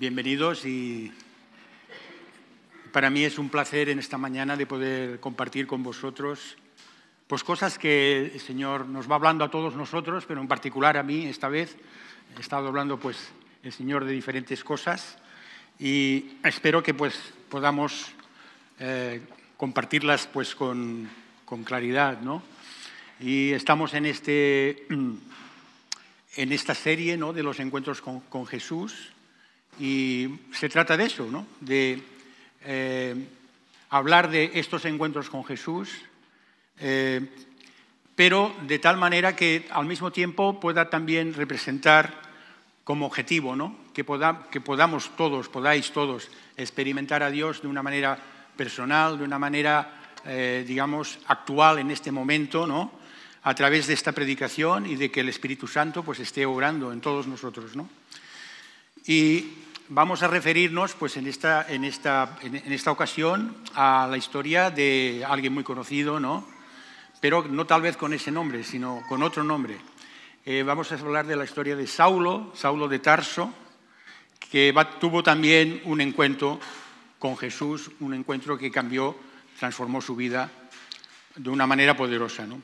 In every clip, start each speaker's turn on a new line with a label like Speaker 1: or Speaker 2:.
Speaker 1: Bienvenidos y para mí es un placer en esta mañana de poder compartir con vosotros pues cosas que el Señor nos va hablando a todos nosotros, pero en particular a mí esta vez. He estado hablando pues el Señor de diferentes cosas y espero que pues podamos eh, compartirlas pues con, con claridad, ¿no? Y estamos en, este, en esta serie ¿no? de los encuentros con, con Jesús y se trata de eso, ¿no? de eh, hablar de estos encuentros con Jesús, eh, pero de tal manera que al mismo tiempo pueda también representar como objetivo, ¿no? que, que podamos todos, podáis todos experimentar a Dios de una manera personal, de una manera, eh, digamos, actual en este momento, ¿no? a través de esta predicación y de que el Espíritu Santo pues, esté obrando en todos nosotros. ¿no? Y vamos a referirnos pues, en, esta, en, esta, en esta ocasión a la historia de alguien muy conocido, ¿no? pero no tal vez con ese nombre, sino con otro nombre. Eh, vamos a hablar de la historia de Saulo, Saulo de Tarso, que tuvo también un encuentro con Jesús, un encuentro que cambió, transformó su vida de una manera poderosa. ¿no?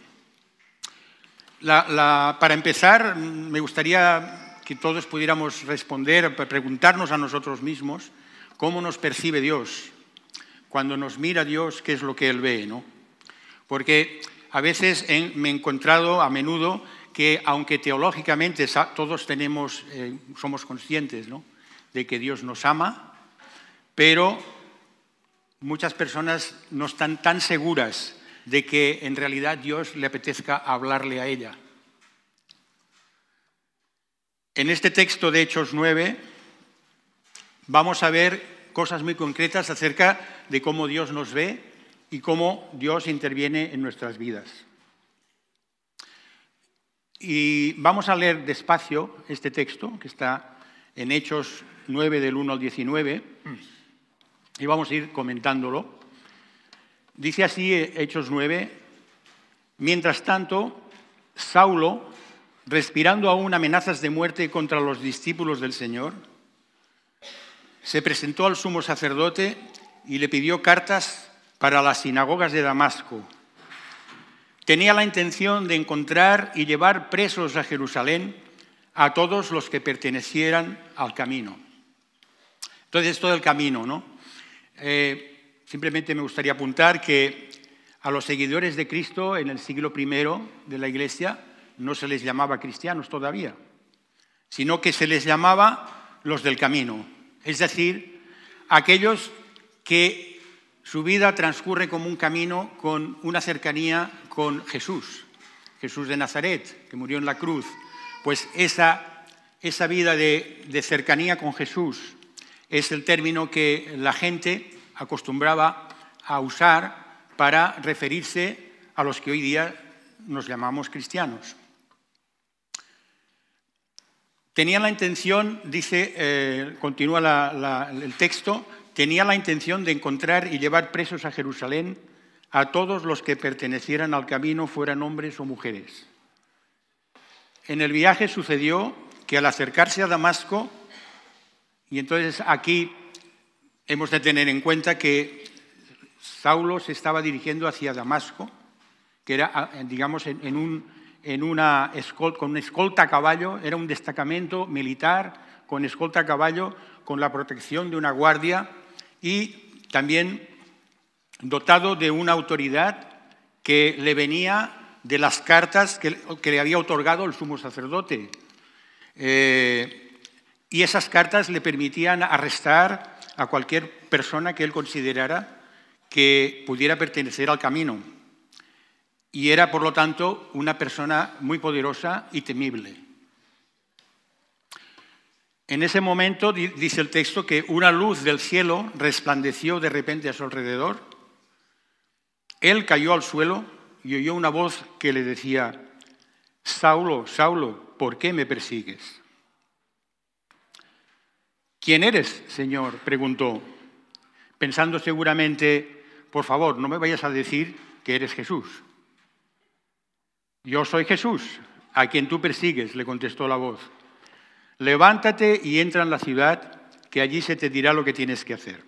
Speaker 1: para empezar, me gustaría que todos pudiéramos responder, preguntarnos a nosotros mismos cómo nos percibe Dios. Cuando nos mira Dios, ¿qué es lo que Él ve? ¿no? Porque a veces me he encontrado a menudo que aunque teológicamente todos tenemos, eh, somos conscientes ¿no? de que Dios nos ama, pero muchas personas no están tan seguras de que en realidad Dios le apetezca hablarle a ella. En este texto de Hechos 9 vamos a ver cosas muy concretas acerca de cómo Dios nos ve y cómo Dios interviene en nuestras vidas. Y vamos a leer despacio este texto que está en Hechos 9 del 1 al 19 y vamos a ir comentándolo. Dice así Hechos 9, mientras tanto, Saulo respirando aún amenazas de muerte contra los discípulos del Señor, se presentó al sumo sacerdote y le pidió cartas para las sinagogas de Damasco. Tenía la intención de encontrar y llevar presos a Jerusalén a todos los que pertenecieran al camino. Entonces, todo el camino, ¿no? Eh, simplemente me gustaría apuntar que a los seguidores de Cristo en el siglo I de la Iglesia, no se les llamaba cristianos todavía, sino que se les llamaba los del camino, es decir, aquellos que su vida transcurre como un camino con una cercanía con Jesús, Jesús de Nazaret, que murió en la cruz. Pues esa, esa vida de, de cercanía con Jesús es el término que la gente acostumbraba a usar para referirse a los que hoy día nos llamamos cristianos. Tenía la intención, dice, eh, continúa el texto, tenía la intención de encontrar y llevar presos a Jerusalén a todos los que pertenecieran al camino, fueran hombres o mujeres. En el viaje sucedió que al acercarse a Damasco, y entonces aquí hemos de tener en cuenta que Saulo se estaba dirigiendo hacia Damasco, que era, digamos, en un, en una con una escolta a caballo, era un destacamento militar con escolta a caballo, con la protección de una guardia y también dotado de una autoridad que le venía de las cartas que, le había otorgado el sumo sacerdote. Eh, y esas cartas le permitían arrestar a cualquier persona que él considerara que pudiera pertenecer al camino y era, por lo tanto, una persona muy poderosa y temible. En ese momento, dice el texto, que una luz del cielo resplandeció de repente a su alrededor. Él cayó al suelo y oyó una voz que le decía, Saulo, Saulo, ¿por qué me persigues? ¿Quién eres, Señor? preguntó, pensando seguramente, por favor, no me vayas a decir que eres Jesús. Yo soy Jesús, a quien tú persigues, le contestó la voz. Levántate y entra en la ciudad, que allí se te dirá lo que tienes que hacer.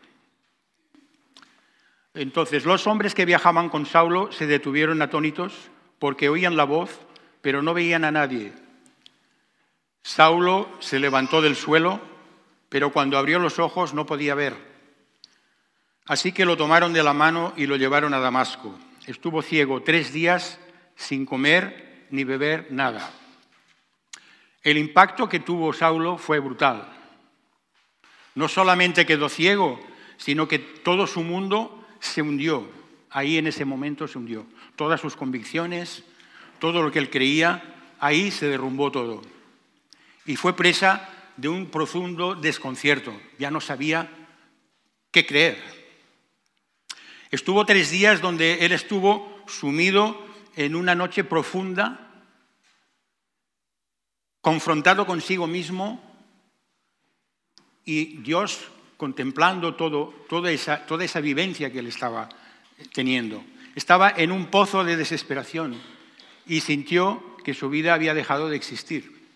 Speaker 1: Entonces los hombres que viajaban con Saulo se detuvieron atónitos porque oían la voz, pero no veían a nadie. Saulo se levantó del suelo, pero cuando abrió los ojos no podía ver. Así que lo tomaron de la mano y lo llevaron a Damasco. Estuvo ciego tres días sin comer ni beber nada. El impacto que tuvo Saulo fue brutal. No solamente quedó ciego, sino que todo su mundo se hundió. Ahí en ese momento se hundió. Todas sus convicciones, todo lo que él creía, ahí se derrumbó todo. Y fue presa de un profundo desconcierto. Ya no sabía qué creer. Estuvo tres días donde él estuvo sumido en una noche profunda, confrontado consigo mismo y Dios contemplando toda, esa, toda esa vivencia que él estaba teniendo. Estaba en un pozo de desesperación y sintió que su vida había dejado de existir.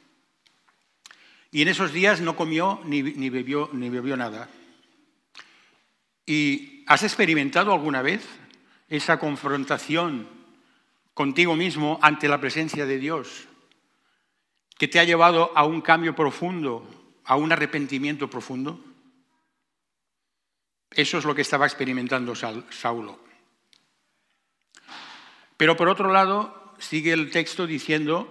Speaker 1: Y en esos días no comió ni, ni, bebió, ni bebió nada. ¿Y has experimentado alguna vez esa confrontación contigo mismo ante la presencia de Dios que te ha llevado a un cambio profundo, a un arrepentimiento profundo? Eso es lo que estaba experimentando Saulo. Pero por otro lado, sigue el texto diciendo,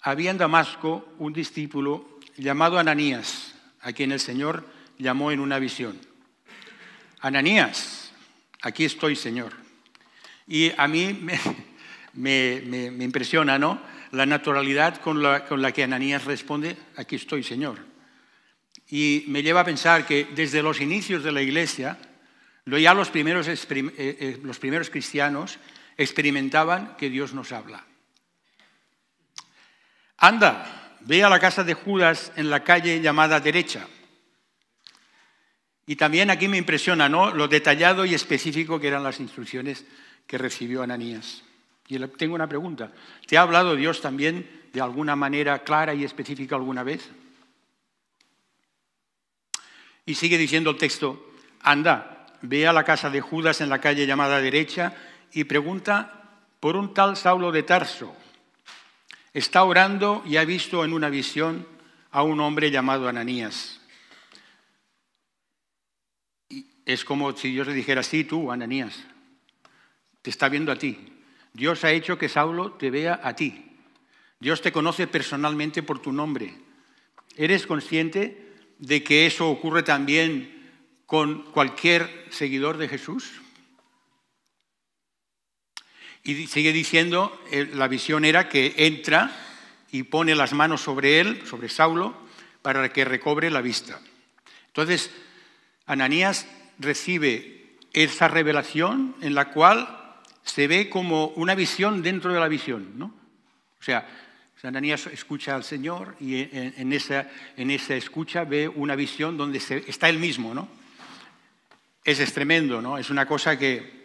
Speaker 1: había en Damasco un discípulo llamado Ananías, a quien el Señor llamó en una visión. Ananías, aquí estoy, Señor. Y a mí me, impresiona, ¿no? La naturalidad con la, con la que Ananías responde, aquí estoy, Señor. Y me lleva a pensar que desde los inicios de la Iglesia, ya los primeros, eh, eh, los primeros cristianos experimentaban que Dios nos habla. Anda, ve a la casa de Judas en la calle llamada derecha. Y también aquí me impresiona ¿no? lo detallado y específico que eran las instrucciones que recibió Ananías. Y tengo una pregunta. ¿Te ha hablado Dios también de alguna manera clara y específica alguna vez? Y sigue diciendo el texto, anda, ve a la casa de Judas en la calle llamada derecha y pregunta por un tal Saulo de Tarso. Está orando y ha visto en una visión a un hombre llamado Ananías. Es como si Dios le dijera, sí, tú, Ananías, te está viendo a ti. Dios ha hecho que Saulo te vea a ti. Dios te conoce personalmente por tu nombre. ¿Eres consciente de que eso ocurre también con cualquier seguidor de Jesús? Y sigue diciendo, eh, la visión era que entra y pone las manos sobre él, sobre Saulo, para que recobre la vista. Entonces, Ananías recibe esa revelación en la cual se ve como una visión dentro de la visión, ¿no? O sea, Ananías escucha al Señor y en esa, en esa escucha ve una visión donde está él mismo, ¿no? Es, tremendo, ¿no? Es una cosa que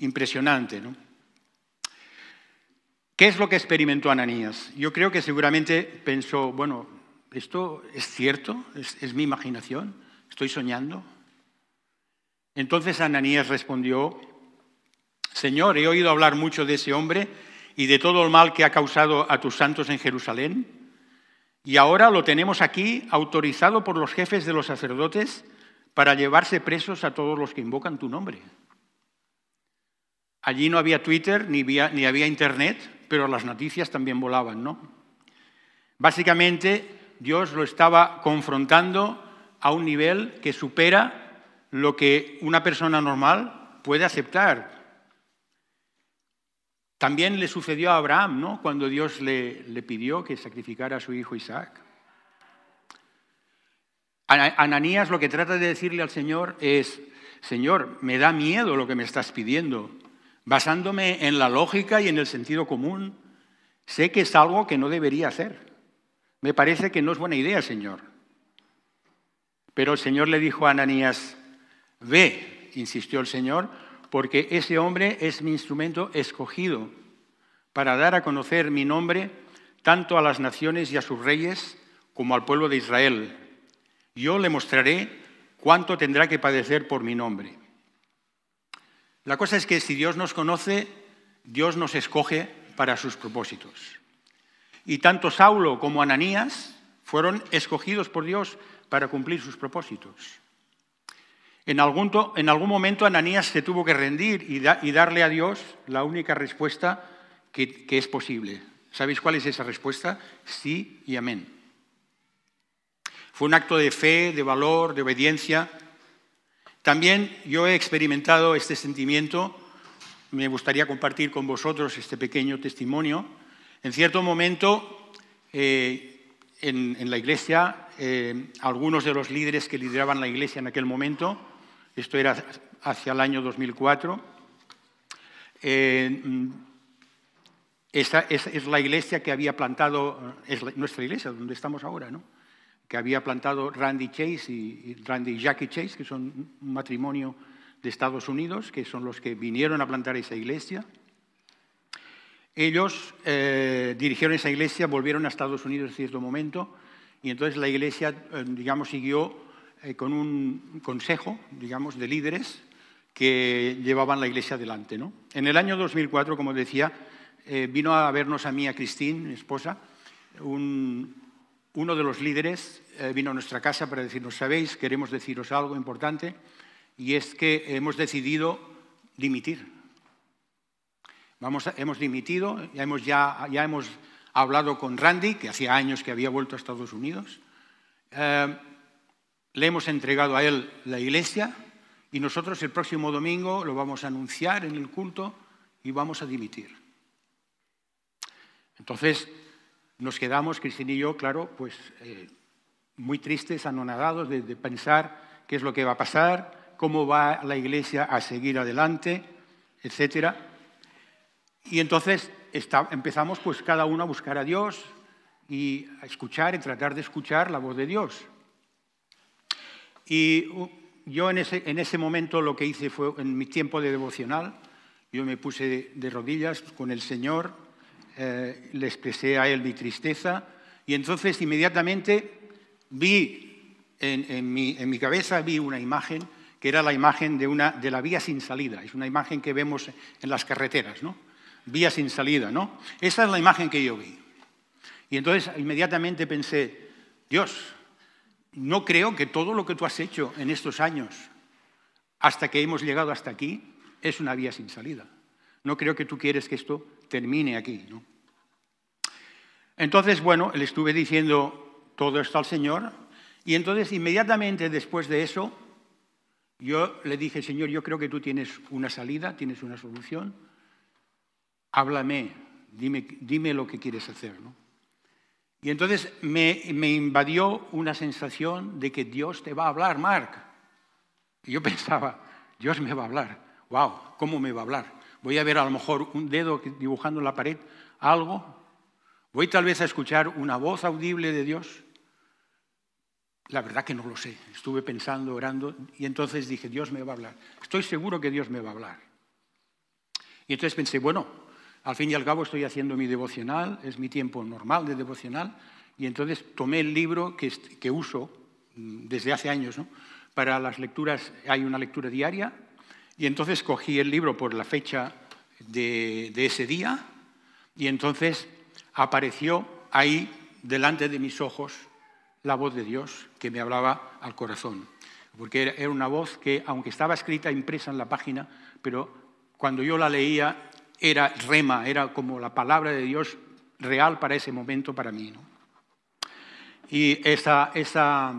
Speaker 1: impresionante, ¿no? ¿Qué es lo que experimentó Ananías? Yo creo que seguramente pensó, bueno, ¿esto es cierto? ¿Es, es mi imaginación? ¿Estoy soñando? Entonces Ananías respondió, Señor, he oído hablar mucho de ese hombre y de todo el mal que ha causado a tus santos en Jerusalén. Y ahora lo tenemos aquí autorizado por los jefes de los sacerdotes para llevarse presos a todos los que invocan tu nombre. Allí no había Twitter ni había, ni había Internet, pero las noticias también volaban, ¿no? Básicamente, Dios lo estaba confrontando a un nivel que supera lo que una persona normal puede aceptar. También le sucedió a Abraham, ¿no? Cuando Dios le, pidió que sacrificara a su hijo Isaac. Ananías lo que trata de decirle al Señor es, Señor, me da miedo lo que me estás pidiendo. Basándome en la lógica y en el sentido común, sé que es algo que no debería hacer. Me parece que no es buena idea, Señor. Pero el Señor le dijo a Ananías, ve, insistió el Señor, porque ese hombre es mi instrumento escogido para dar a conocer mi nombre tanto a las naciones y a sus reyes como al pueblo de Israel. yo le mostraré cuánto tendrá que padecer por mi nombre. La cosa es que si Dios nos conoce, Dios nos escoge para sus propósitos. Y tanto Saulo como Ananías fueron escogidos por Dios para cumplir sus propósitos. En algún, en algún momento Ananías se tuvo que rendir y, darle a Dios la única respuesta que, que es posible. ¿Sabéis cuál es esa respuesta? Sí y amén. Fue un acto de fe, de valor, de obediencia. También yo he experimentado este sentimiento, me gustaría compartir con vosotros este pequeño testimonio. En cierto momento, eh, en, la iglesia, eh, algunos de los líderes que lideraban la iglesia en aquel momento esto era hacia el año 2004. Eh, esa, es, la iglesia que había plantado, es nuestra iglesia, donde estamos ahora, ¿no? que había plantado Randy Chase y, Randy Jackie Chase, que son un matrimonio de Estados Unidos, que son los que vinieron a plantar esa iglesia. Ellos eh, dirigieron esa iglesia, volvieron a Estados Unidos en cierto momento, y entonces la iglesia, eh, digamos, siguió eh, con un consejo, digamos, de líderes que llevaban la iglesia adelante. ¿no? En el año 2004, como decía, eh, vino a vernos a mí, a Cristín, mi esposa, uno de los líderes eh, vino a nuestra casa para decirnos, sabéis, queremos deciros algo importante, y es que hemos decidido dimitir. Vamos hemos dimitido, ya hemos, ya, ya hemos hablado con Randy, que hacía años que había vuelto a Estados Unidos. Le hemos entregado a Él la iglesia y nosotros el próximo domingo lo vamos a anunciar en el culto y vamos a dimitir. Entonces nos quedamos, Cristina y yo, claro, pues eh, muy tristes, anonadados de, pensar qué es lo que va a pasar, cómo va la iglesia a seguir adelante, etc. Y entonces empezamos pues cada uno a buscar a Dios y a escuchar y tratar de escuchar la voz de Dios. Y yo en ese, momento lo que hice fue, en mi tiempo de devocional, yo me puse de, rodillas con el Señor, eh, le expresé a Él mi tristeza y entonces inmediatamente vi en, mi, cabeza vi una imagen que era la imagen de, una, de la vía sin salida. Es una imagen que vemos en las carreteras, ¿no? Vía sin salida, ¿no? Esa es la imagen que yo vi. Y entonces inmediatamente pensé, Dios, no creo que todo lo que tú has hecho en estos años, hasta que hemos llegado hasta aquí, es una vía sin salida. No creo que tú quieres que esto termine aquí. ¿no? Entonces, bueno, le estuve diciendo todo esto al Señor y entonces inmediatamente después de eso, yo le dije, Señor, yo creo que tú tienes una salida, tienes una solución. Háblame, dime, dime lo que quieres hacer. ¿no? Y entonces me, invadió una sensación de que Dios te va a hablar, Mark. Y yo pensaba, Dios me va a hablar. ¡Wow! ¿Cómo me va a hablar? Voy a ver a lo mejor un dedo dibujando en la pared, algo. Voy tal vez a escuchar una voz audible de Dios. La verdad que no lo sé. Estuve pensando, orando, y entonces dije, Dios me va a hablar. Estoy seguro que Dios me va a hablar. Y entonces pensé, bueno, al fin y al cabo estoy haciendo mi devocional, es mi tiempo normal de devocional, y entonces tomé el libro que, uso mm, desde hace años. ¿no? Para las lecturas hay una lectura diaria, y entonces cogí el libro por la fecha de ese día, y entonces apareció ahí delante de mis ojos la voz de Dios que me hablaba al corazón. Porque era una voz que, aunque estaba escrita, impresa en la página, pero cuando yo la leía era rema, era como la palabra de Dios real para ese momento para mí. Y esa, esa,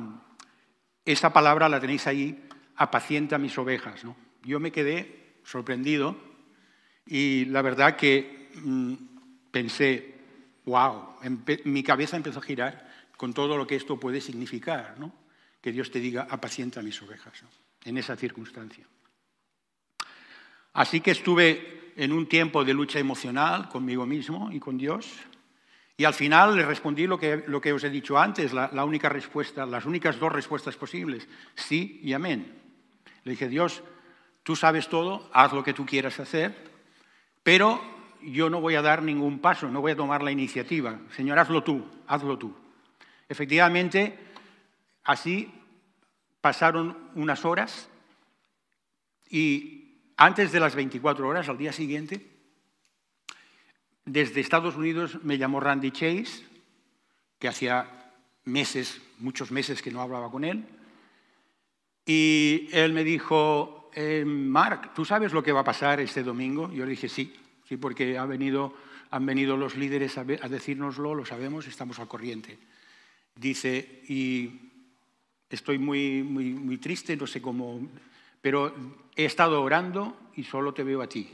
Speaker 1: esa, palabra la tenéis ahí, apacienta mis ovejas. ¿no? Yo me quedé sorprendido y la verdad que mm, pensé, wow, mi cabeza empezó a girar con todo lo que esto puede significar, ¿no? que Dios te diga, apacienta mis ovejas, en esa circunstancia. Así que estuve en un tiempo de lucha emocional conmigo mismo y con Dios. Y al final le respondí lo que, lo que os he dicho antes, la, la única respuesta, las únicas dos respuestas posibles, sí y amén. Le dije, Dios, tú sabes todo, haz lo que tú quieras hacer, pero yo no voy a dar ningún paso, no voy a tomar la iniciativa. Señor, hazlo tú, hazlo tú. Efectivamente, así pasaron unas horas y antes de las 24 horas, al día siguiente, desde Estados Unidos me llamó Randy Chase, que hacía meses, muchos meses que no hablaba con él, y él me dijo, eh, Mark, ¿tú sabes lo que va a pasar este domingo? Yo le dije, sí, sí, porque ha venido, han venido los líderes a, a decírnoslo, lo sabemos, estamos al corriente. Dice, y estoy muy, muy, muy triste, no sé cómo, pero he estado orando y solo te veo a ti.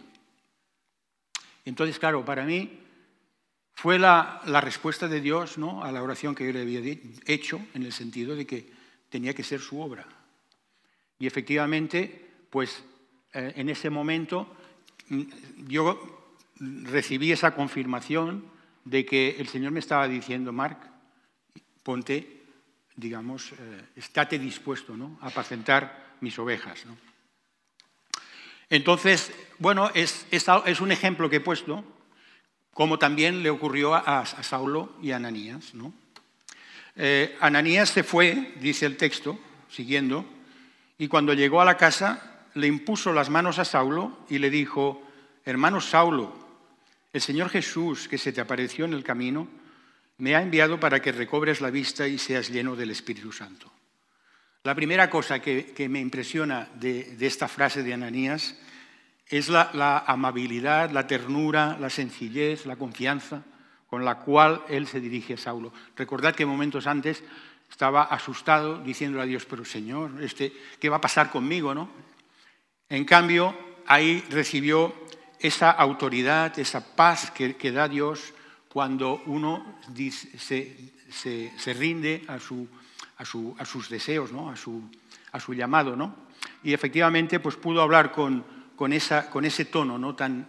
Speaker 1: Entonces, claro, para mí fue la, la respuesta de Dios ¿no? a la oración que yo le había hecho, en el sentido de que tenía que ser su obra. Y efectivamente, pues eh, en ese momento mm, yo recibí esa confirmación de que el Señor me estaba diciendo, Mark, ponte digamos, eh, estate dispuesto ¿no? a apacentar mis ovejas. ¿no? Entonces, bueno, es, es, un ejemplo que he puesto, como también le ocurrió a, Saulo y a Ananías. ¿no? Eh, Ananías se fue, dice el texto, siguiendo, y cuando llegó a la casa le impuso las manos a Saulo y le dijo, hermano Saulo, el Señor Jesús que se te apareció en el camino, me ha enviado para que recobres la vista y seas lleno del Espíritu Santo. La primera cosa que, me impresiona de, esta frase de Ananías es la, amabilidad, la ternura, la sencillez, la confianza con la cual él se dirige a Saulo. Recordad que momentos antes estaba asustado diciéndole a Dios, pero Señor, este, ¿qué va a pasar conmigo? ¿no? En cambio, ahí recibió esa autoridad, esa paz que, da Dios cuando uno se, rinde a, sus deseos, a, su, llamado. ¿no? Y efectivamente pues pudo hablar con, ese tono ¿no? tan,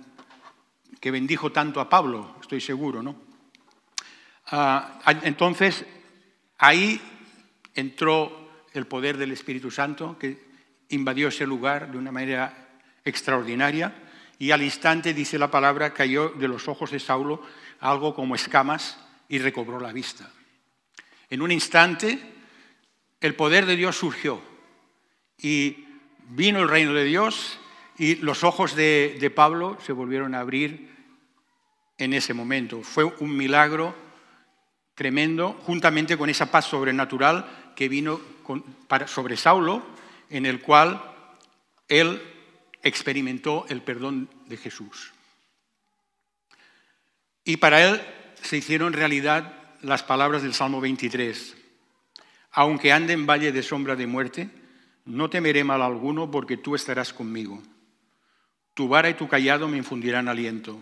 Speaker 1: que bendijo tanto a Pablo, estoy seguro. ¿no? Ah, entonces, ahí entró el poder del Espíritu Santo que invadió ese lugar de una manera extraordinaria y al instante, dice la palabra, cayó de los ojos de Saulo algo como escamas y recobró la vista. En un instante, el poder de Dios surgió y vino el reino de Dios y los ojos de, Pablo se volvieron a abrir en ese momento. Fue un milagro tremendo, juntamente con esa paz sobrenatural que vino sobre Saulo, en el cual él experimentó el perdón de Jesús. Y para él se hicieron realidad las palabras del Salmo 23. Aunque ande en valle de sombra de muerte, no temeré mal alguno porque tú estarás conmigo. Tu vara y tu callado me infundirán aliento.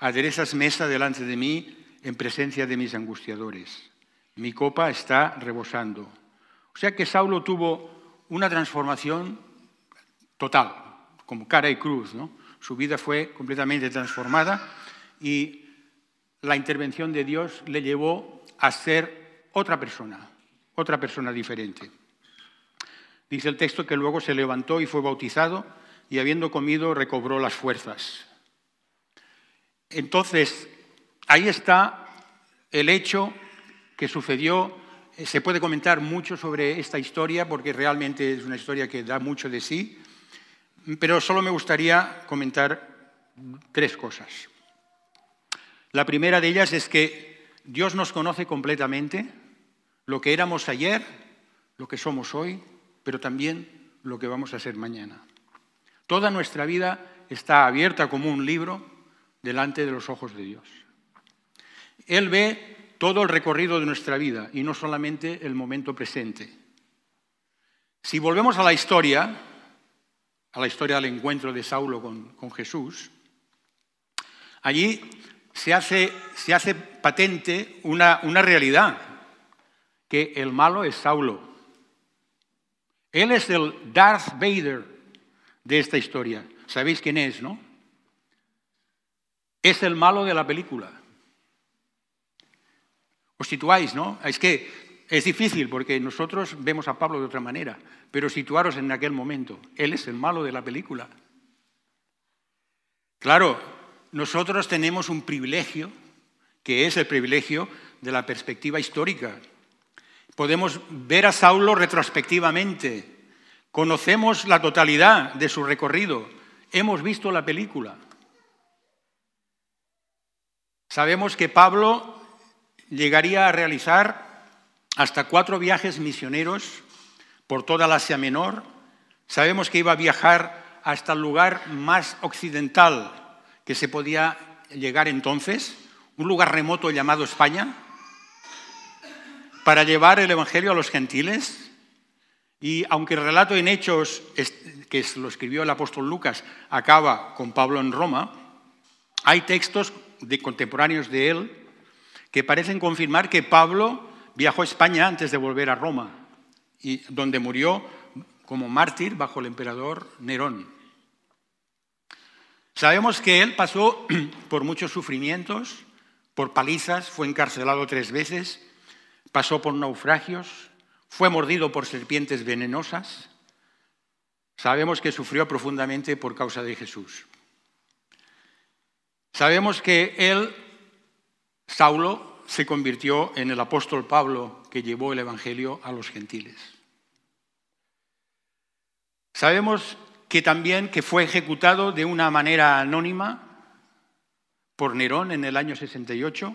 Speaker 1: Aderezas mesa delante de mí en presencia de mis angustiadores. Mi copa está rebosando. O sea que Saulo tuvo una transformación total, como cara y cruz. ¿no? Su vida fue completamente transformada y la intervención de Dios le llevó a ser otra persona, otra persona diferente. Dice el texto que luego se levantó y fue bautizado y habiendo comido recobró las fuerzas. Entonces, ahí está el hecho que sucedió. Se puede comentar mucho sobre esta historia porque realmente es una historia que da mucho de sí, pero solo me gustaría comentar tres cosas. La primera de ellas es que Dios nos conoce completamente, lo que éramos ayer, lo que somos hoy, pero también lo que vamos a ser mañana. Toda nuestra vida está abierta como un libro delante de los ojos de Dios. Él ve todo el recorrido de nuestra vida y no solamente el momento presente. Si volvemos a la historia, a la historia del encuentro de Saulo con, Jesús, allí se hace, se hace patente una, una realidad, que el malo es Saulo. Él es el Darth Vader de esta historia. ¿Sabéis quién es, no? Es el malo de la película. Os situáis, ¿no? Es que es difícil porque nosotros vemos a Pablo de otra manera, pero situaros en aquel momento. Él es el malo de la película. Claro, nosotros tenemos un privilegio, que es el privilegio de la perspectiva histórica. Podemos ver a Saulo retrospectivamente. Conocemos la totalidad de su recorrido. Hemos visto la película. Sabemos que Pablo llegaría a realizar hasta cuatro viajes misioneros por toda la Asia Menor. Sabemos que iba a viajar hasta el lugar más occidental que se podía llegar entonces, un lugar remoto llamado España, para llevar el Evangelio a los gentiles. Y aunque el relato en Hechos, que lo escribió el apóstol Lucas, acaba con Pablo en Roma, hay textos de contemporáneos de él que parecen confirmar que Pablo viajó a España antes de volver a Roma, y donde murió como mártir bajo el emperador Nerón. Sabemos que él pasó por muchos sufrimientos, por palizas, fue encarcelado tres veces, pasó por naufragios, fue mordido por serpientes venenosas. Sabemos que sufrió profundamente por causa de Jesús. Sabemos que él, Saulo, se convirtió en el apóstol Pablo que llevó el Evangelio a los gentiles. Sabemos que también que fue ejecutado de una manera anónima por Nerón en el año 68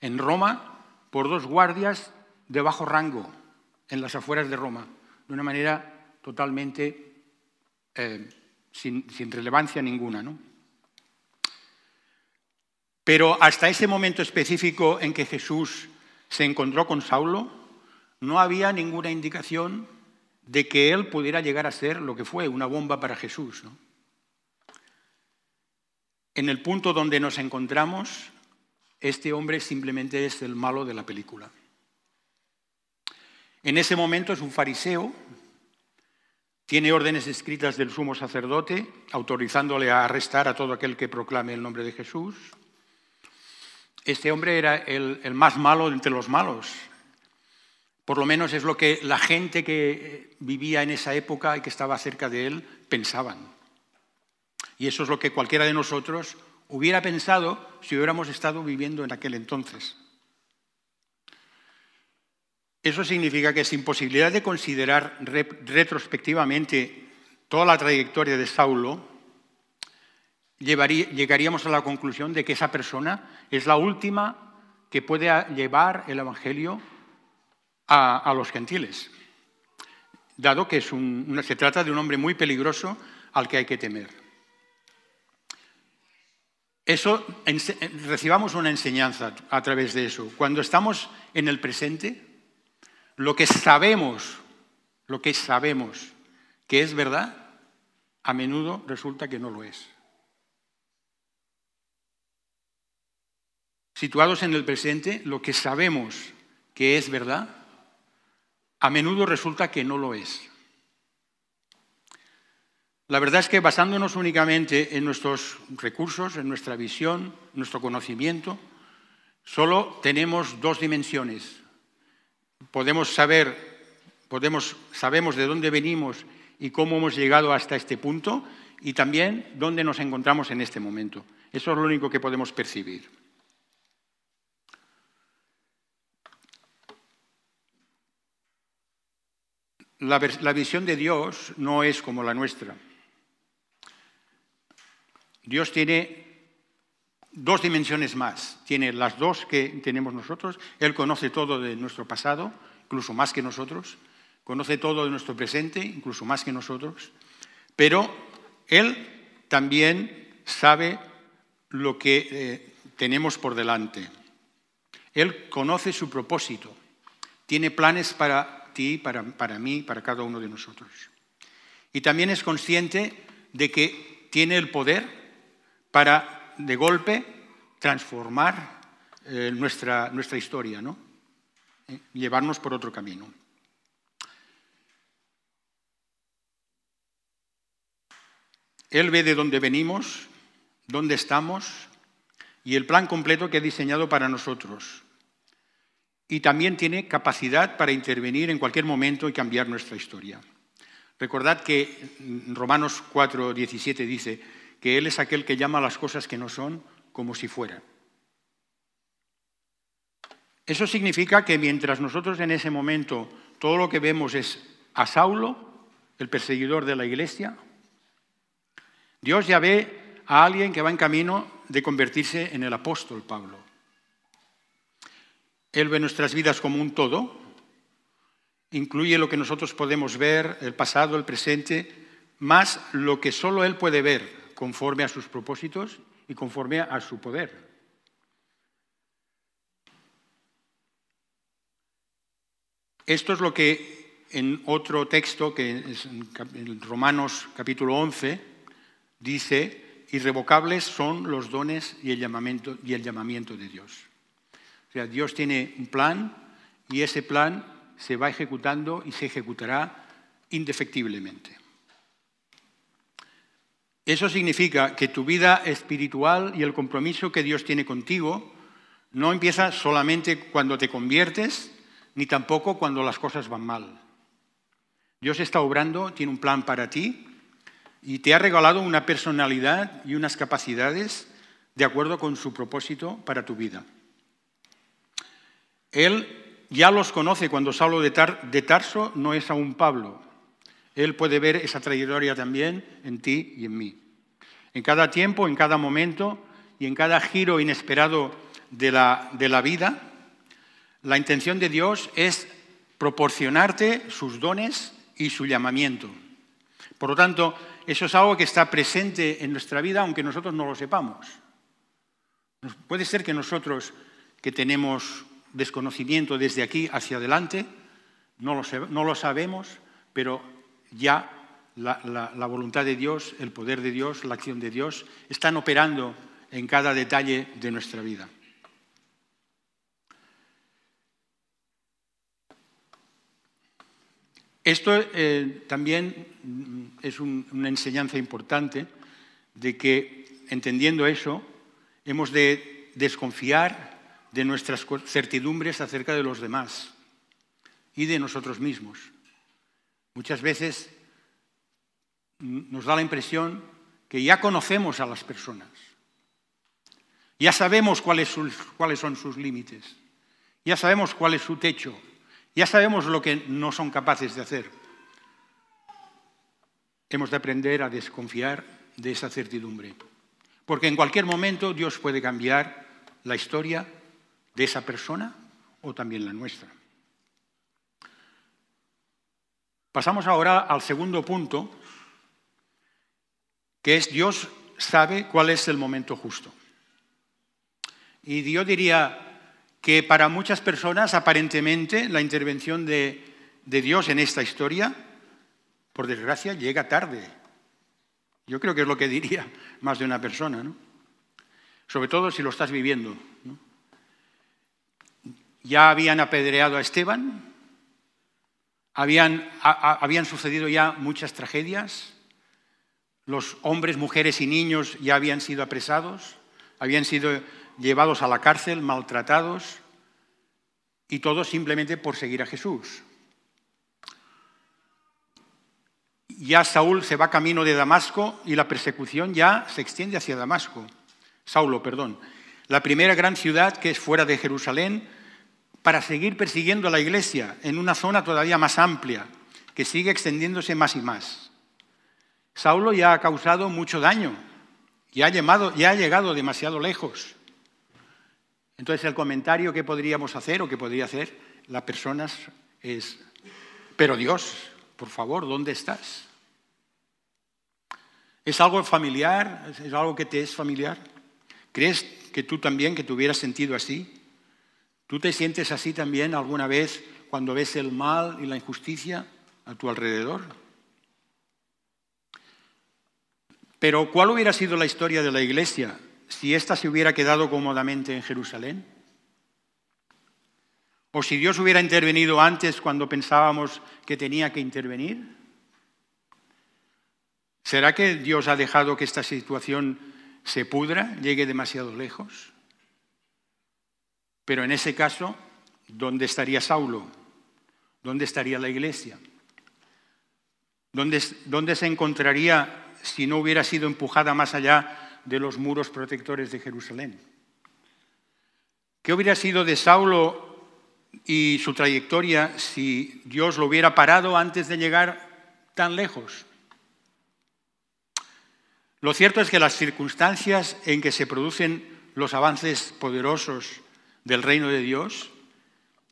Speaker 1: en Roma por dos guardias de bajo rango en las afueras de Roma, de una manera totalmente eh, sin, relevancia ninguna. ¿no? Pero hasta ese momento específico en que Jesús se encontró con Saulo, no había ninguna indicación de que él pudiera llegar a ser lo que fue, una bomba para Jesús. En el punto donde nos encontramos, este hombre simplemente es el malo de la película. En ese momento es un fariseo, tiene órdenes escritas del sumo sacerdote, autorizándole a arrestar a todo aquel que proclame el nombre de Jesús. Este hombre era el, más malo entre los malos, por lo menos es lo que la gente que vivía en esa época y que estaba cerca de él pensaban. Y eso es lo que cualquiera de nosotros hubiera pensado si hubiéramos estado viviendo en aquel entonces. Eso significa que sin posibilidad de considerar retrospectivamente toda la trayectoria de Saulo, llegaríamos a la conclusión de que esa persona es la última que puede llevar el Evangelio a, los gentiles, dado que se trata de un hombre muy peligroso al que hay que temer. Eso, recibamos una enseñanza a través de eso. Cuando estamos en el presente, lo que sabemos, lo que sabemos que es verdad, a menudo resulta que no lo es. Situados en el presente, lo que sabemos que es verdad, a menudo resulta que no lo es. La verdad es que basándonos únicamente en nuestros recursos, en nuestra visión, nuestro conocimiento, solo tenemos dos dimensiones. Podemos saber, podemos, sabemos de dónde venimos y cómo hemos llegado hasta este punto y también dónde nos encontramos en este momento. Eso es lo único que podemos percibir. La, visión de Dios no es como la nuestra. Dios tiene dos dimensiones más. Tiene las dos que tenemos nosotros. Él conoce todo de nuestro pasado, incluso más que nosotros. Conoce todo de nuestro presente, incluso más que nosotros. Pero Él también sabe lo que eh, tenemos por delante. Él conoce su propósito. Tiene planes para ti, para, para mí, para cada uno de nosotros. Y también es consciente de que tiene el poder para, de golpe, transformar eh, nuestra, nuestra historia, ¿no? Eh, llevarnos por otro camino. Él ve de dónde venimos, dónde estamos y el plan completo que ha diseñado para nosotros y también tiene capacidad para intervenir en cualquier momento y cambiar nuestra historia. Recordad que Romanos 4, 17 dice que Él es aquel que llama las cosas que no son como si fueran. Eso significa que mientras nosotros en ese momento todo lo que vemos es a Saulo, el perseguidor de la iglesia, Dios ya ve a alguien que va en camino de convertirse en el apóstol Pablo. Él ve nuestras vidas como un todo, incluye lo que nosotros podemos ver, el pasado, el presente, más lo que solo Él puede ver conforme a sus propósitos y conforme a su poder. Esto es lo que en otro texto, que es en Romanos capítulo 11, dice, irrevocables son los dones y el llamamiento, y el llamamiento de Dios. O sea, Dios tiene un plan y ese plan se va ejecutando y se ejecutará indefectiblemente. Eso significa que tu vida espiritual y el compromiso que Dios tiene contigo no empieza solamente cuando te conviertes, ni tampoco cuando las cosas van mal. Dios está obrando, tiene un plan para ti y te ha regalado una personalidad y unas capacidades de acuerdo con su propósito para tu vida. Él ya los conoce cuando Saulo de, de Tarso no es aún Pablo. Él puede ver esa trayectoria también en ti y en mí. En cada tiempo, en cada momento y en cada giro inesperado de la, de la vida, la intención de Dios es proporcionarte sus dones y su llamamiento. Por lo tanto, eso es algo que está presente en nuestra vida aunque nosotros no lo sepamos. Puede ser que nosotros que tenemos desconocimiento desde aquí hacia adelante, no lo, sabemos, pero ya la, voluntad de Dios, el poder de Dios, la acción de Dios, están operando en cada detalle de nuestra vida. Esto eh, también es una enseñanza importante de que, entendiendo eso, hemos de desconfiar de nuestras certidumbres acerca de los demás y de nosotros mismos. Muchas veces nos da la impresión que ya conocemos a las personas, ya sabemos cuáles, son sus límites, ya sabemos cuál es su techo, ya sabemos lo que no son capaces de hacer. Hemos de aprender a desconfiar de esa certidumbre, porque en cualquier momento Dios puede cambiar la historia de esa persona o también la nuestra. Pasamos ahora al segundo punto, que es Dios sabe cuál es el momento justo. Y yo diría que para muchas personas, aparentemente, la intervención de, Dios en esta historia, por desgracia, llega tarde. Yo creo que es lo que diría más de una persona, ¿no? Sobre todo si lo estás viviendo. ya habían apedreado a Esteban, habían, habían sucedido ya muchas tragedias, los hombres, mujeres y niños ya habían sido apresados, habían sido llevados a la cárcel, maltratados, y todo simplemente por seguir a Jesús. Ya Saúl se va camino de Damasco y la persecución ya se extiende hacia Damasco. Saulo, perdón. La primera gran ciudad que es fuera de Jerusalén, para seguir persiguiendo a la Iglesia en una zona todavía más amplia, que sigue extendiéndose más y más. Saulo ya ha causado mucho daño, ya ha, llegado demasiado lejos. Entonces el comentario que podríamos hacer o que podría hacer las personas es, pero Dios, por favor, ¿dónde estás? ¿Es algo familiar? ¿Es algo que te es familiar? ¿Crees que tú también, que te hubieras sentido así? ¿Tú te sientes así también alguna vez cuando ves el mal y la injusticia a tu alrededor? Pero ¿cuál hubiera sido la historia de la Iglesia si ésta se hubiera quedado cómodamente en Jerusalén? ¿O si Dios hubiera intervenido antes cuando pensábamos que tenía que intervenir? ¿Será que Dios ha dejado que esta situación se pudra, llegue demasiado lejos? Pero en ese caso, ¿dónde estaría Saulo? ¿Dónde estaría la iglesia? ¿Dónde, se encontraría si no hubiera sido empujada más allá de los muros protectores de Jerusalén? ¿Qué hubiera sido de Saulo y su trayectoria si Dios lo hubiera parado antes de llegar tan lejos. Lo cierto es que las circunstancias en que se producen los avances poderosos del reino de Dios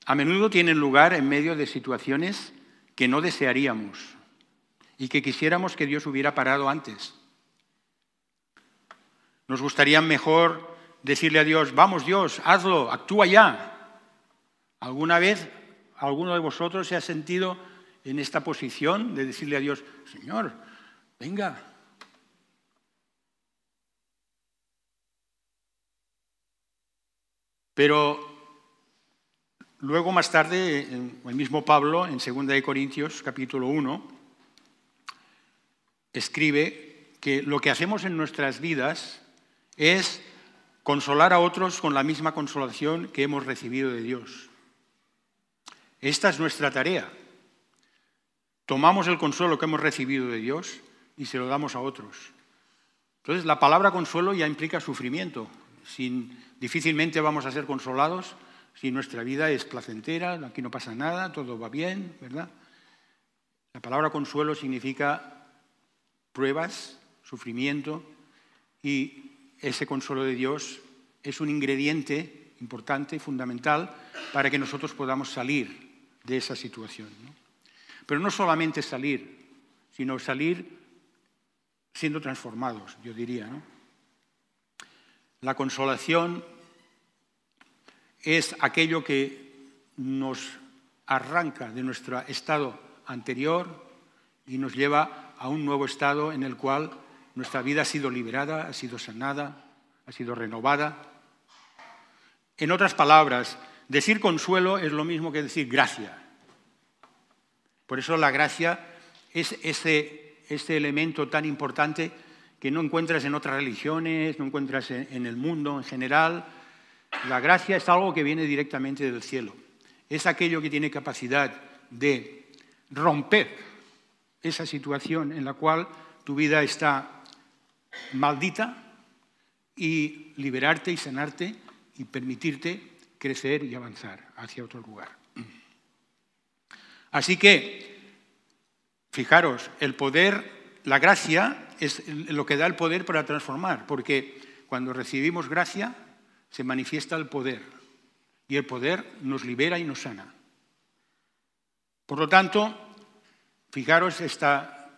Speaker 1: a menudo tienen lugar en medio de situaciones que no desearíamos y que quisiéramos que Dios hubiera parado antes. Nos gustaría mejor decirle a Dios, vamos Dios, hazlo, actúa ya. ¿Alguna vez alguno de vosotros se ha sentido en esta posición de decirle a Dios, Señor, venga? Pero luego más tarde, el mismo Pablo, en 2 Corintios capítulo 1, escribe que lo que hacemos en nuestras vidas es consolar a otros con la misma consolación que hemos recibido de Dios. Esta es nuestra tarea. Tomamos el consuelo que hemos recibido de Dios y se lo damos a otros. Entonces, la palabra consuelo ya implica sufrimiento. Sin, difícilmente vamos a ser consolados si nuestra vida es placentera, aquí no pasa nada, todo va bien, ¿verdad? La palabra consuelo significa pruebas, sufrimiento, y ese consuelo de Dios es un ingrediente importante fundamental para que nosotros podamos salir de esa situación. Pero no solamente salir, sino salir siendo transformados, yo diría. La consolación es aquello que nos arranca de nuestro estado anterior y nos lleva a un nuevo estado en el cual nuestra vida ha sido liberada, ha sido sanada, ha sido renovada. En otras palabras, decir consuelo es lo mismo que decir gracia. Por eso la gracia es ese, elemento tan importante que no encuentras en otras religiones, no encuentras en el mundo en general. La gracia es algo que viene directamente del cielo. Es aquello que tiene capacidad de romper esa situación en la cual tu vida está maldita y liberarte y sanarte y permitirte crecer y avanzar hacia otro lugar. Así que, fijaros, el poder, la gracia es lo que da el poder para transformar, porque cuando recibimos gracia se manifiesta el poder y el poder nos libera y nos sana. Por lo tanto, Fijaros, está,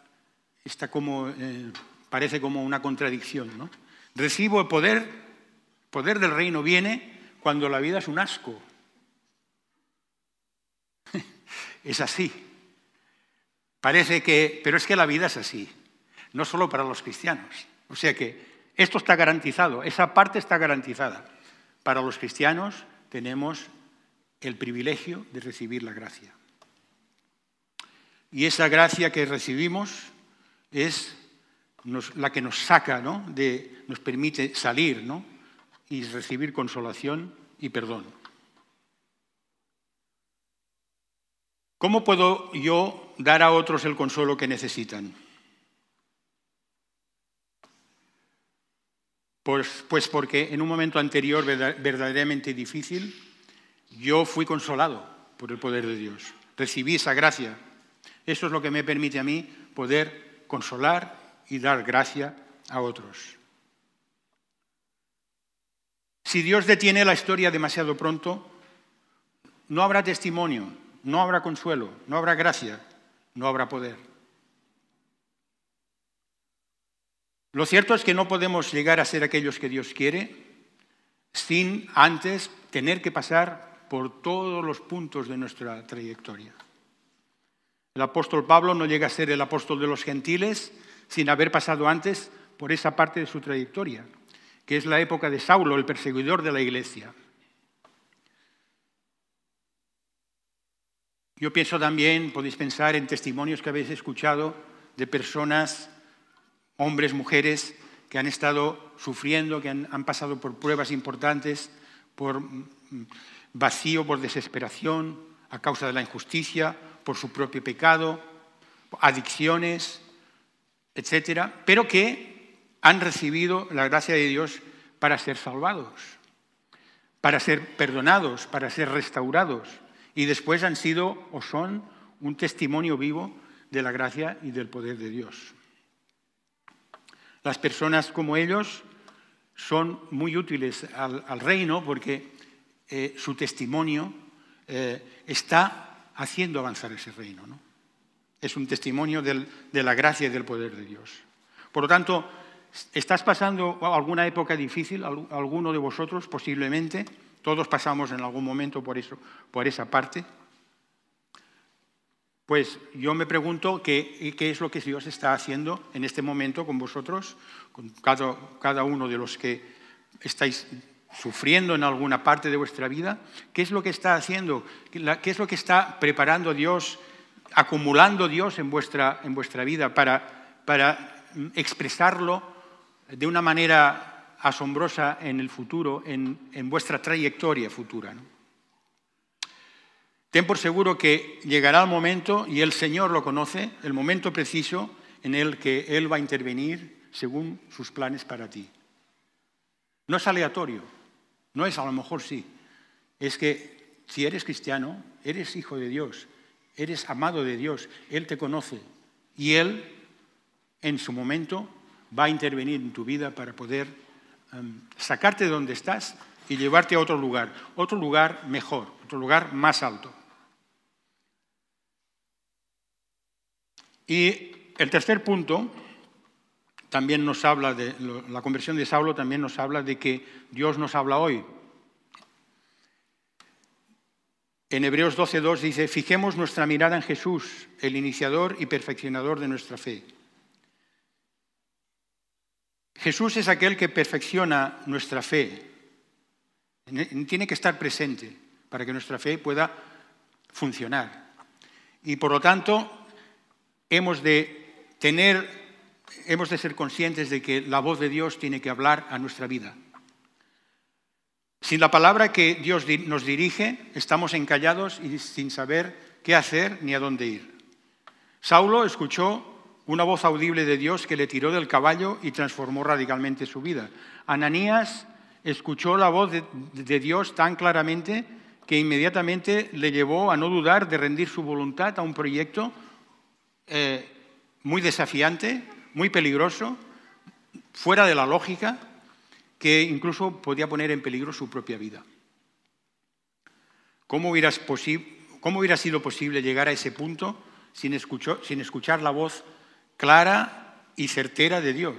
Speaker 1: está como, eh, parece como una contradicción. ¿no? Recibo el poder, poder del reino viene cuando la vida es un asco. es así. Parece que, pero es que la vida es así, no solo para los cristianos. O sea que esto está garantizado, esa parte está garantizada. Para los cristianos tenemos el privilegio de recibir la gracia. Y esa gracia que recibimos es la que nos saca, ¿no? de, nos permite salir ¿no? y recibir consolación y perdón. ¿Cómo puedo yo dar a otros el consuelo que necesitan? Pues, pues porque en un momento anterior verdaderamente difícil, yo fui consolado por el poder de Dios. Recibí esa gracia eso es lo que me permite a mí poder consolar y dar gracia a otros. Si Dios detiene la historia demasiado pronto, no habrá testimonio, no habrá consuelo, no habrá gracia, no habrá poder. Lo cierto es que no podemos llegar a ser aquellos que Dios quiere sin antes tener que pasar por todos los puntos de nuestra trayectoria. El apóstol Pablo no llega a ser el apóstol de los gentiles sin haber pasado antes por esa parte de su trayectoria, que es la época de Saulo, el perseguidor de la iglesia. Yo pienso también, podéis pensar en testimonios que habéis escuchado de personas, hombres, mujeres, que han estado sufriendo, que han, han pasado por pruebas importantes, por mm, vacío, por desesperación, a causa de la injusticia por su propio pecado, adicciones, etcétera, pero que han recibido la gracia de Dios para ser salvados, para ser perdonados, para ser restaurados y después han sido o son un testimonio vivo de la gracia y del poder de Dios. Las personas como ellos son muy útiles al, reino porque eh, su testimonio eh, está haciendo avanzar ese reino. Es un testimonio de la gracia y del poder de Dios. Por lo tanto, ¿estás pasando alguna época difícil? ¿Alguno de vosotros posiblemente? Todos pasamos en algún momento por, eso, por esa parte. Pues yo me pregunto qué, es lo que Dios está haciendo en este momento con vosotros, con cada, cada uno de los que estáis sufriendo en alguna parte de vuestra vida, qué es lo que está haciendo, qué es lo que está preparando Dios, acumulando Dios en vuestra, en vuestra vida para, para expresarlo de una manera asombrosa en el futuro, en, en vuestra trayectoria futura. Ten por seguro que llegará el momento, y el Señor lo conoce, el momento preciso en el que Él va a intervenir según sus planes para ti. No es aleatorio, no es a lo mejor sí. Es que si eres cristiano, eres hijo de Dios, eres amado de Dios, Él te conoce y Él en su momento va a intervenir en tu vida para poder em, sacarte de donde estás y llevarte a otro lugar, otro lugar mejor, otro lugar más alto. Y el tercer punto también nos habla de la conversión de Saulo, también nos habla de que Dios nos habla hoy. En Hebreos 12.2 dice, fijemos nuestra mirada en Jesús, el iniciador y perfeccionador de nuestra fe. Jesús es aquel que perfecciona nuestra fe. Tiene que estar presente para que nuestra fe pueda funcionar. Y por lo tanto, hemos de tener, hemos de ser conscientes de que la voz de Dios tiene que hablar a nuestra vida. Sin la palabra que Dios nos dirige, estamos encallados y sin saber qué hacer ni a dónde ir. Saulo escuchó una voz audible de Dios que le tiró del caballo y transformó radicalmente su vida. Ananías escuchó la voz de, Dios tan claramente que inmediatamente le llevó a no dudar de rendir su voluntad a un proyecto eh, muy desafiante, muy peligroso, fuera de la lógica, que incluso podía poner en peligro su propia vida. ¿Cómo, hubiera sido posible llegar a ese punto sin escuchar la voz clara y certera de Dios?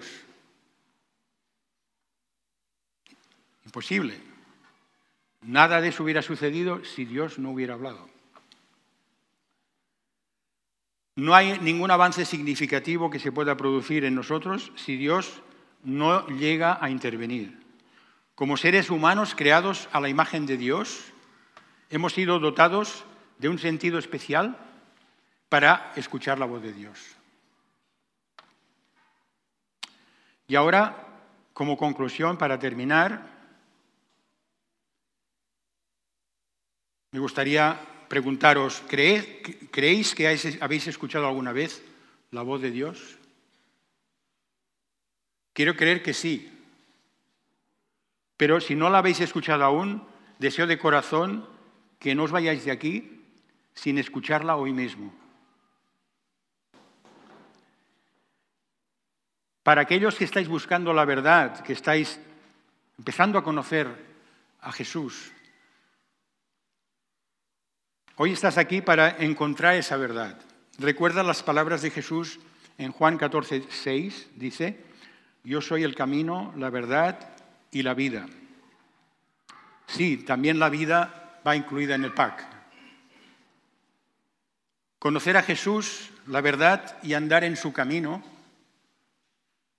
Speaker 1: Imposible. Nada de eso hubiera sucedido si Dios no hubiera hablado. No hay ningún avance significativo que se pueda producir en nosotros si Dios no llega a intervenir. Como seres humanos creados a la imagen de Dios, hemos sido dotados de un sentido especial para escuchar la voz de Dios. Y ahora, como conclusión, para terminar, me gustaría preguntaros, ¿creéis que habéis escuchado alguna vez la voz de Dios? Quiero creer que sí. Pero si no la habéis escuchado aún, deseo de corazón que no os vayáis de aquí sin escucharla hoy mismo. Para aquellos que estáis buscando la verdad, que estáis empezando a conocer a Jesús, Hoy estás aquí para encontrar esa verdad. Recuerda las palabras de Jesús en Juan 14, 6, dice, yo soy el camino, la verdad y la vida. Sí, también la vida va incluida en el PAC. Conocer a Jesús, la verdad y andar en su camino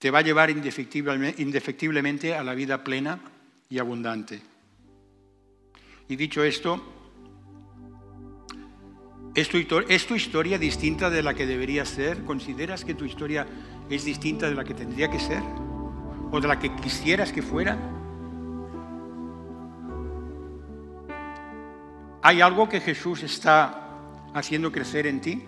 Speaker 1: te va a llevar indefectiblemente a la vida plena y abundante. Y dicho esto, ¿Es tu, historia distinta de la que debería ser? ¿Consideras que tu historia es distinta de la que tendría que ser? ¿O de la que quisieras que fuera? ¿Hay algo que Jesús está haciendo crecer en ti?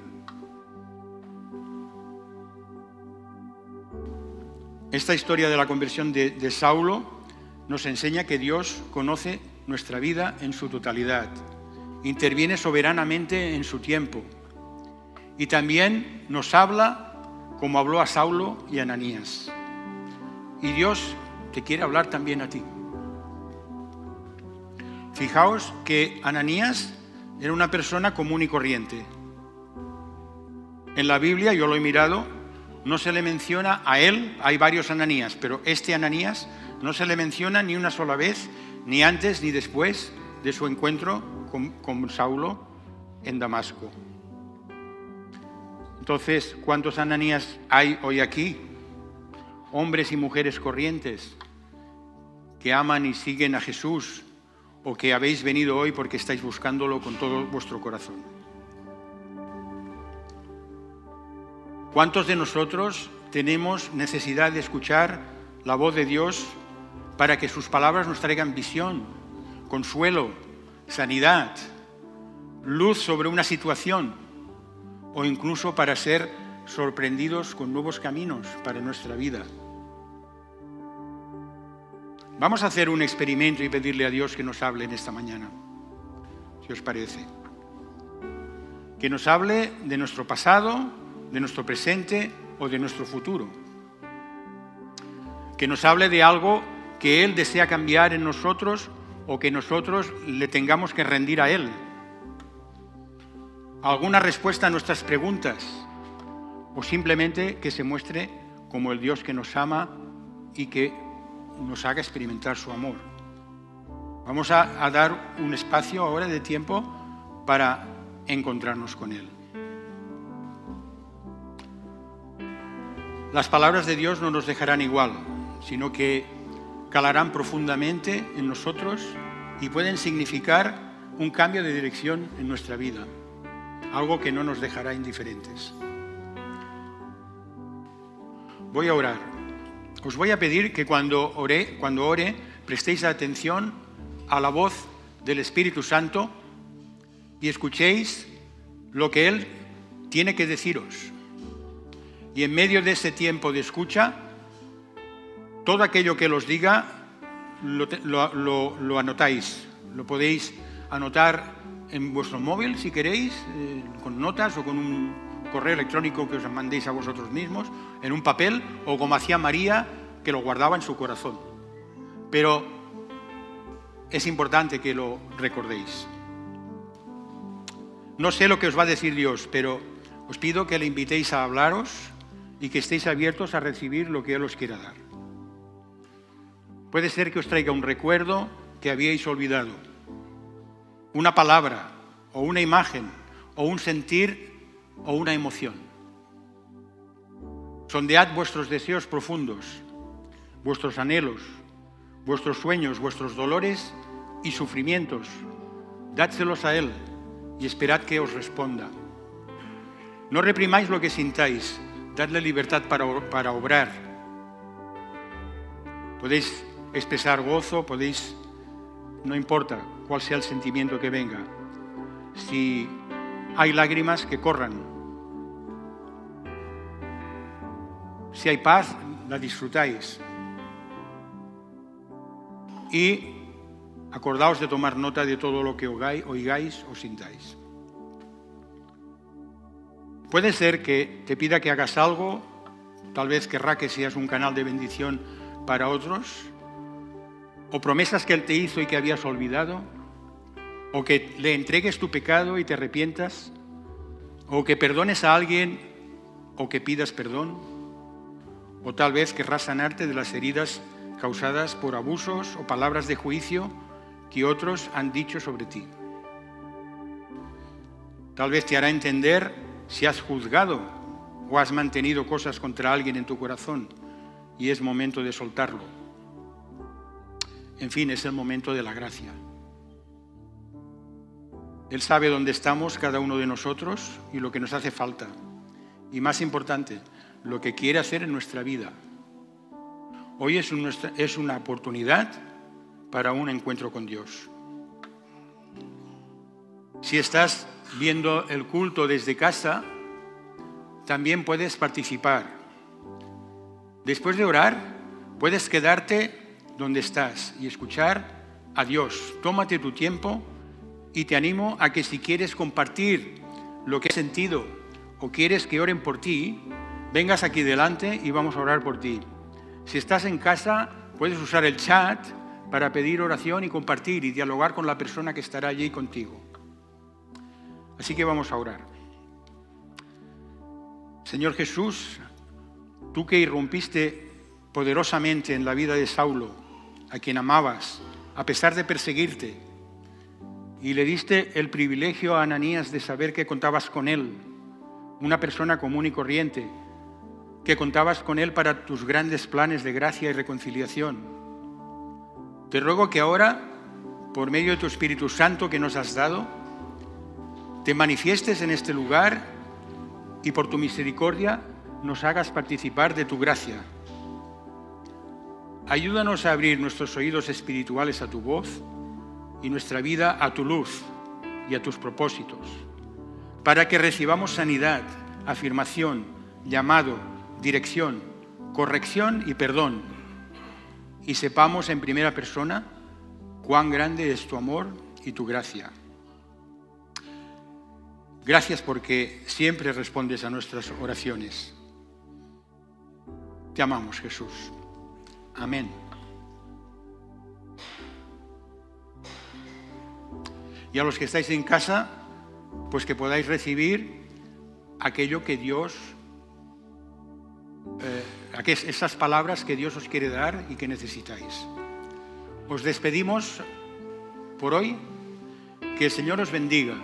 Speaker 1: Esta historia de la conversión de, Saulo nos enseña que Dios conoce nuestra vida en su totalidad interviene soberanamente en su tiempo. Y también nos habla como habló a Saulo y a Ananías. Y Dios te quiere hablar también a ti. Fijaos que Ananías era una persona común y corriente. En la Biblia, yo lo he mirado, no se le menciona a él, hay varios Ananías, pero este Ananías no se le menciona ni una sola vez, ni antes ni después de su encuentro con, Saulo en Damasco. Entonces, ¿cuántos Ananías hay hoy aquí? Hombres y mujeres corrientes que aman y siguen a Jesús o que habéis venido hoy porque estáis buscándolo con todo vuestro corazón. ¿Cuántos de nosotros tenemos necesidad de escuchar la voz de Dios para que sus palabras nos traigan visión, consuelo, sanidad, luz sobre una situación o incluso para ser sorprendidos con nuevos caminos para nuestra vida? Vamos a hacer un experimento y pedirle a Dios que nos hable en esta mañana, si os parece. Que nos hable de nuestro pasado, de nuestro presente o de nuestro futuro. Que nos hable de algo que Él desea cambiar en nosotros o que nosotros le tengamos que rendir a Él. Alguna respuesta a nuestras preguntas o simplemente que se muestre como el Dios que nos ama y que nos haga experimentar su amor. Vamos a, a dar un espacio ahora de tiempo para encontrarnos con Él. Las palabras de Dios no nos dejarán igual, sino que calarán profundamente en nosotros y pueden significar un cambio de dirección en nuestra vida, algo que no nos dejará indiferentes. Voy a orar. Os voy a pedir que cuando ore, cuando ore, prestéis atención a la voz del Espíritu Santo y escuchéis lo que Él tiene que deciros. Y en medio de ese tiempo de escucha, todo aquello que los diga lo, anotáis. Lo podéis anotar en vuestro móvil si queréis, eh, con notas o con un correo electrónico que os mandéis a vosotros mismos, en un papel o como hacía María, que lo guardaba en su corazón. Pero es importante que lo recordéis. No sé lo que os va a decir Dios, pero os pido que le invitéis a hablaros y que estéis abiertos a recibir lo que Él os quiera dar. Puede ser que os traiga un recuerdo que habíais olvidado, una palabra o una imagen o un sentir o una emoción. Sondead vuestros deseos profundos, vuestros anhelos, vuestros sueños, vuestros dolores y sufrimientos. Dádselos a Él y esperad que os responda. No reprimáis lo que sintáis, dadle libertad para, para obrar. Podéis expresar gozo, podéis, no importa cuál sea el sentimiento que venga. Si hay lágrimas, que corran. Si hay paz, la disfrutáis. Y acordaos de tomar nota de todo lo que oigáis o sintáis. Puede ser que te pida que hagas algo, tal vez querrá que seas un canal de bendición para otros, o promesas que Él te hizo y que habías olvidado, o que le entregues tu pecado y te arrepientas, o que perdones a alguien o que pidas perdón, o tal vez querrás sanarte de las heridas causadas por abusos o palabras de juicio que otros han dicho sobre ti. Tal vez te hará entender si has juzgado o has mantenido cosas contra alguien en tu corazón y es momento de soltarlo. En fin, es el momento de la gracia. Él sabe dónde estamos cada uno de nosotros y lo que nos hace falta. Y más importante, lo que quiere hacer en nuestra vida. Hoy es, una oportunidad para un encuentro con Dios. Si estás viendo el culto desde casa, también puedes participar. Después de orar, puedes quedarte donde estás y escuchar a Dios. Tómate tu tiempo Y te animo a que si quieres compartir lo que has sentido o quieres que oren por ti, vengas aquí delante y vamos a orar por ti. Si estás en casa, puedes usar el chat para pedir oración y compartir y dialogar con la persona que estará allí contigo. Así que vamos a orar. Señor Jesús, tú que irrumpiste poderosamente en la vida de Saulo, a quien amabas, a pesar de perseguirte, y le diste el privilegio a Ananías de saber que contabas con él, una persona común y corriente, que contabas con él para tus grandes planes de gracia y reconciliación. Te ruego que ahora, por medio de tu Espíritu Santo que nos has dado, te manifiestes en este lugar y por tu misericordia nos hagas participar de tu gracia. Ayúdanos a abrir nuestros oídos espirituales a tu voz y nuestra vida a tu luz y a tus propósitos, para que recibamos sanidad, afirmación, llamado, dirección, corrección y perdón, y sepamos en primera persona cuán grande es tu amor y tu gracia. Gracias porque siempre respondes a nuestras oraciones. Te amamos, Jesús. Amén. Y a los que estáis en casa, pues que podáis recibir aquello que Dios, eh, esas palabras que Dios os quiere dar y que necesitáis. Os despedimos por hoy. Que el Señor os bendiga